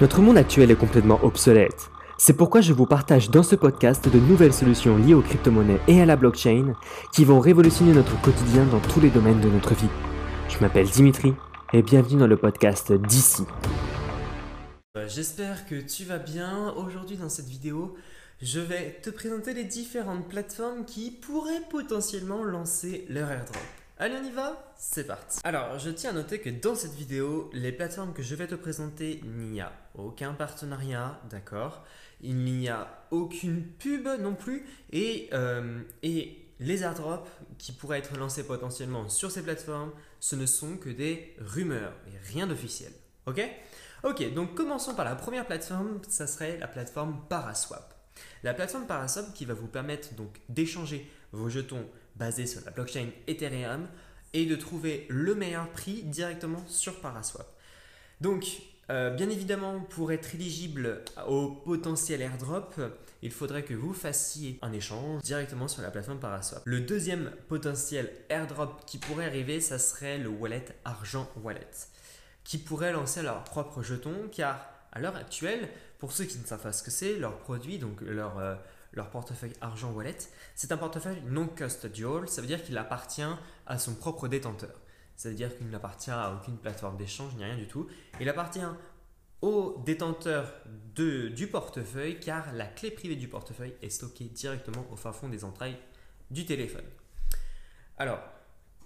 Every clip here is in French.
Notre monde actuel est complètement obsolète. C'est pourquoi je vous partage dans ce podcast de nouvelles solutions liées aux crypto-monnaies et à la blockchain qui vont révolutionner notre quotidien dans tous les domaines de notre vie. Je m'appelle Dimitri et bienvenue dans le podcast d'ici. Euh, J'espère que tu vas bien. Aujourd'hui dans cette vidéo, je vais te présenter les différentes plateformes qui pourraient potentiellement lancer leur airdrop. Allez, on y va? C'est parti. Alors, je tiens à noter que dans cette vidéo, les plateformes que je vais te présenter, il n'y a aucun partenariat, d'accord? Il n'y a aucune pub non plus, et, euh, et les airdrops qui pourraient être lancés potentiellement sur ces plateformes, ce ne sont que des rumeurs, et rien d'officiel, ok? Ok, donc commençons par la première plateforme, ça serait la plateforme Paraswap. La plateforme Paraswap qui va vous permettre donc d'échanger vos jetons basés sur la blockchain Ethereum et de trouver le meilleur prix directement sur Paraswap. Donc, euh, bien évidemment, pour être éligible au potentiel airdrop, il faudrait que vous fassiez un échange directement sur la plateforme Paraswap. Le deuxième potentiel airdrop qui pourrait arriver, ça serait le wallet Argent Wallet, qui pourrait lancer leur propre jeton, car à l'heure actuelle, pour ceux qui ne savent pas ce que c'est, leur produit, donc leur, euh, leur portefeuille Argent Wallet, c'est un portefeuille non custodial, ça veut dire qu'il appartient à son propre détenteur. Ça veut dire qu'il n'appartient à aucune plateforme d'échange ni rien du tout. Il appartient au détenteur de, du portefeuille car la clé privée du portefeuille est stockée directement au fin fond des entrailles du téléphone. Alors,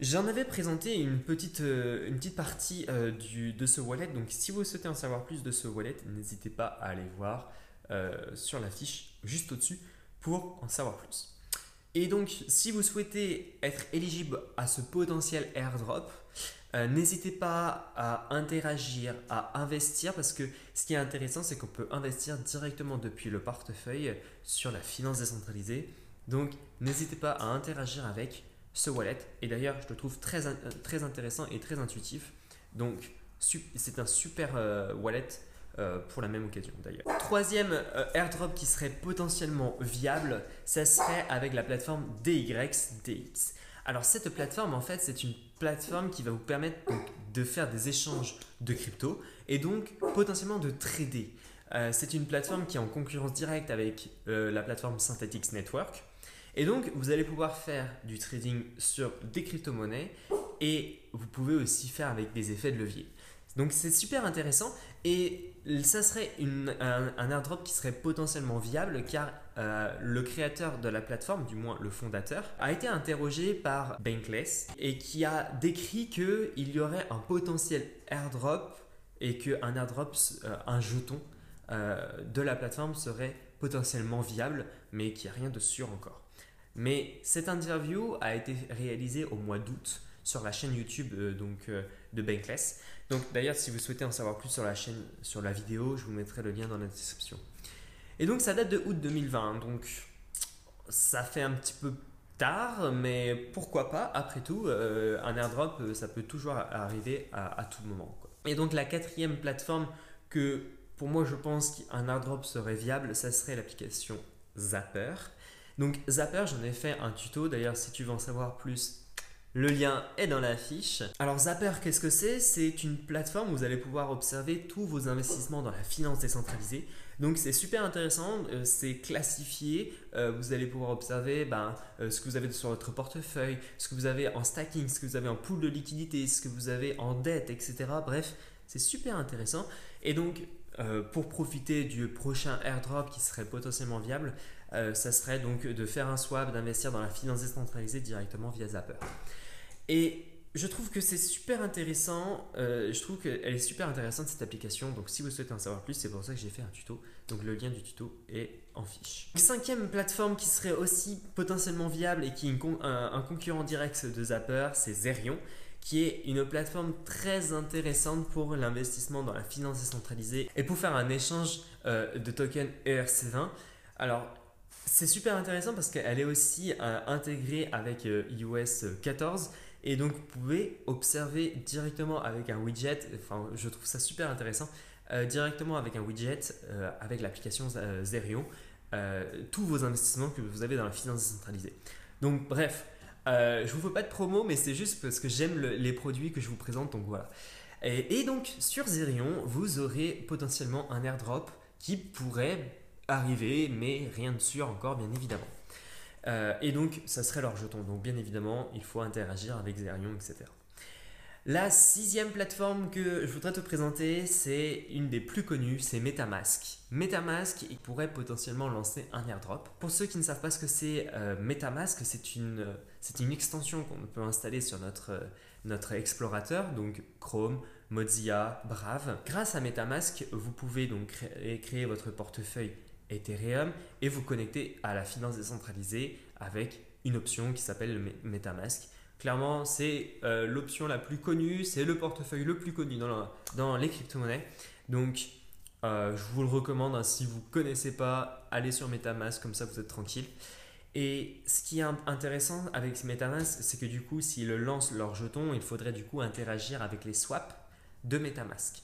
j'en avais présenté une petite, euh, une petite partie euh, du, de ce wallet. Donc, si vous souhaitez en savoir plus de ce wallet, n'hésitez pas à aller voir euh, sur la fiche juste au-dessus pour en savoir plus. Et donc, si vous souhaitez être éligible à ce potentiel airdrop, n'hésitez pas à interagir, à investir, parce que ce qui est intéressant, c'est qu'on peut investir directement depuis le portefeuille sur la finance décentralisée. Donc, n'hésitez pas à interagir avec ce wallet. Et d'ailleurs, je le trouve très, très intéressant et très intuitif. Donc, c'est un super euh, wallet euh, pour la même occasion d'ailleurs. Troisième euh, airdrop qui serait potentiellement viable, ça serait avec la plateforme DYX DX. Alors cette plateforme en fait c'est une plateforme qui va vous permettre de faire des échanges de crypto et donc potentiellement de trader. Euh, c'est une plateforme qui est en concurrence directe avec la plateforme Synthetix Network. Et donc, vous allez pouvoir faire du trading sur des crypto-monnaies et vous pouvez aussi faire avec des effets de levier. Donc, c'est super intéressant et ça serait un, airdrop qui serait potentiellement viable car euh, le créateur de la plateforme, du moins le fondateur, a été interrogé par Bankless et qui a décrit qu'il y aurait un potentiel airdrop et qu'un airdrop, euh, un jeton euh, de la plateforme serait potentiellement viable, mais qu'il n'y a rien de sûr encore. Mais cette interview a été réalisée au mois d'août sur la chaîne YouTube donc, de Bankless. Donc d'ailleurs, si vous souhaitez en savoir plus sur la chaîne, sur la vidéo, je vous mettrai le lien dans la description. Et donc ça date de août 2020, donc ça fait un petit peu tard, mais pourquoi pas, après tout, euh, un airdrop, euh, ça peut toujours arriver à, tout moment. Et donc la quatrième plateforme que pour moi je pense qu'un airdrop serait viable, ça serait l'application Zapper. Donc Zapper, j'en ai fait un tuto, d'ailleurs si tu veux en savoir plus, le lien est dans la fiche. Alors Zapper, qu'est-ce que c'est? C'est une plateforme où vous allez pouvoir observer tous vos investissements dans la finance décentralisée. Donc c'est super intéressant, euh, c'est classifié, euh, vous allez pouvoir observer ben, euh, ce que vous avez sur votre portefeuille, ce que vous avez en stacking, ce que vous avez en pool de liquidité, ce que vous avez en dette, etc. Bref, c'est super intéressant. Et donc pour profiter du prochain airdrop qui serait potentiellement viable, ça serait donc de faire un swap, d'investir dans la finance décentralisée directement via Zapper. Et je trouve que c'est super intéressant. Euh, je trouve qu'elle est super intéressante cette application. Donc, si vous souhaitez en savoir plus, c'est pour ça que j'ai fait un tuto. Donc, le lien du tuto est en fiche. Cinquième plateforme qui serait aussi potentiellement viable et qui est un, concurrent direct de Zapper, c'est Zerion, qui est une plateforme très intéressante pour l'investissement dans la finance décentralisée et pour faire un échange euh, de tokens ERC20. Alors, c'est super intéressant parce qu'elle est aussi euh, intégrée avec iOS 14 et donc, vous pouvez observer directement avec un widget, enfin, je trouve ça super intéressant, euh, directement avec un widget, euh, avec l'application euh, Zerion, tous vos investissements que vous avez dans la finance décentralisée. Donc, bref, je ne vous fais pas de promo, mais c'est juste parce que j'aime les produits que je vous présente, donc voilà. Et, donc sur Zerion, vous aurez potentiellement un airdrop qui pourrait arriver, mais rien de sûr encore, bien évidemment. Euh, et donc, ça serait leur jeton. Donc, bien évidemment, il faut interagir avec Zerion, etc. La sixième plateforme que je voudrais te présenter, c'est une des plus connues, c'est Metamask. Metamask, il pourrait potentiellement lancer un airdrop. Pour ceux qui ne savent pas ce que c'est, euh, Metamask, c'est une, extension qu'on peut installer sur notre, notre explorateur, donc Chrome, Mozilla, Brave. Grâce à Metamask, vous pouvez donc créer, créer votre portefeuille Ethereum et vous connecter à la finance décentralisée avec une option qui s'appelle Metamask. Clairement, c'est euh, l'option la plus connue, c'est le portefeuille le plus connu dans, les crypto-monnaies. Donc, euh, je vous le recommande. Hein, si vous ne connaissez pas, allez sur Metamask, comme ça vous êtes tranquille. Et ce qui est intéressant avec Metamask, c'est que du coup, s'ils lancent leur jeton, il faudrait du coup interagir avec les swaps de Metamask.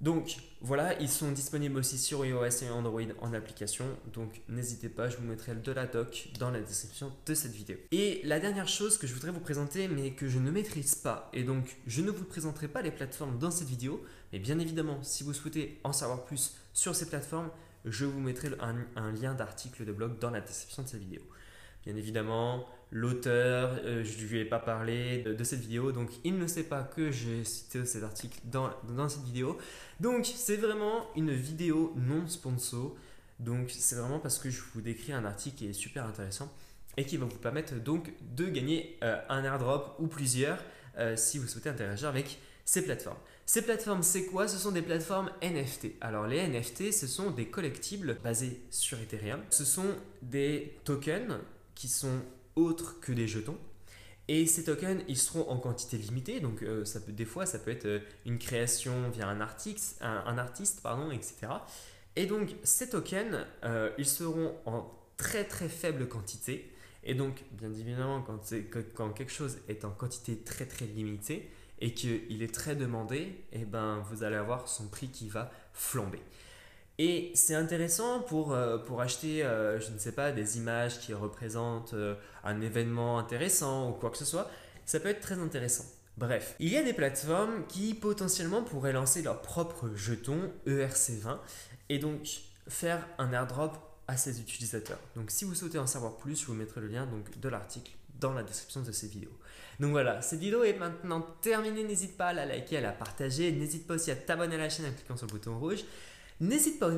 Donc voilà, ils sont disponibles aussi sur iOS et Android en application. Donc n'hésitez pas, je vous mettrai de la doc dans la description de cette vidéo. Et la dernière chose que je voudrais vous présenter, mais que je ne maîtrise pas, et donc je ne vous présenterai pas les plateformes dans cette vidéo, mais bien évidemment, si vous souhaitez en savoir plus sur ces plateformes, je vous mettrai un, lien d'article de blog dans la description de cette vidéo. Bien évidemment, l'auteur, euh, je ne lui ai pas parlé de, cette vidéo, donc il ne sait pas que j'ai cité cet article dans, dans cette vidéo. Donc c'est vraiment une vidéo non sponsor. Donc c'est vraiment parce que je vous décris un article qui est super intéressant et qui va vous permettre donc de gagner euh, un airdrop ou plusieurs euh, si vous souhaitez interagir avec ces plateformes. Ces plateformes, c'est quoi? Ce sont des plateformes NFT. Alors les NFT, ce sont des collectibles basés sur Ethereum. Ce sont des tokens qui sont autres que des jetons. Et ces tokens, ils seront en quantité limitée, donc euh, ça peut, des fois, ça peut être euh, une création via un artiste, un, artiste etc. Et donc, ces tokens, euh, ils seront en très très faible quantité. Et donc, bien évidemment, quand, quand quelque chose est en quantité très très limitée et qu'il est très demandé, eh ben, vous allez avoir son prix qui va flamber. Et c'est intéressant pour, euh, pour acheter, euh, je ne sais pas, des images qui représentent euh, un événement intéressant ou quoi que ce soit. Ça peut être très intéressant. Bref, il y a des plateformes qui potentiellement pourraient lancer leur propre jeton ERC20 et donc faire un airdrop à ses utilisateurs. Donc si vous souhaitez en savoir plus, je vous mettrai le lien donc, de l'article dans la description de ces vidéos. Donc voilà, cette vidéo est maintenant terminée. N'hésite pas à la liker, à la partager. N'hésite pas aussi à t'abonner à la chaîne en cliquant sur le bouton rouge. N'hésite pas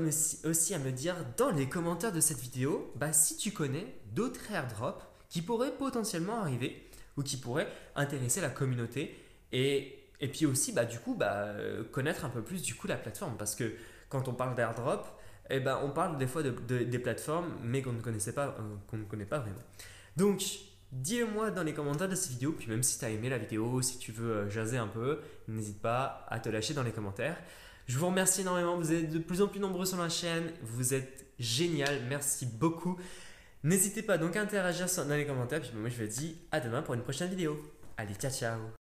aussi à me dire dans les commentaires de cette vidéo bah, si tu connais d'autres airdrops qui pourraient potentiellement arriver ou qui pourraient intéresser la communauté et, puis aussi bah, du coup bah, connaître un peu plus du coup la plateforme. Parce que quand on parle d'airdrop eh ben, on parle des fois de, des plateformes mais qu'on ne euh, qu'on ne connaît pas vraiment. Donc dis-le-moi dans les commentaires de cette vidéo puis même si tu as aimé la vidéo si tu veux euh, jaser un peu n'hésite pas à te lâcher dans les commentaires je vous remercie énormément, vous êtes de plus en plus nombreux sur la chaîne, vous êtes génial, merci beaucoup. N'hésitez pas donc à interagir dans les commentaires, puis moi je vous dis à demain pour une prochaine vidéo. Allez, ciao ciao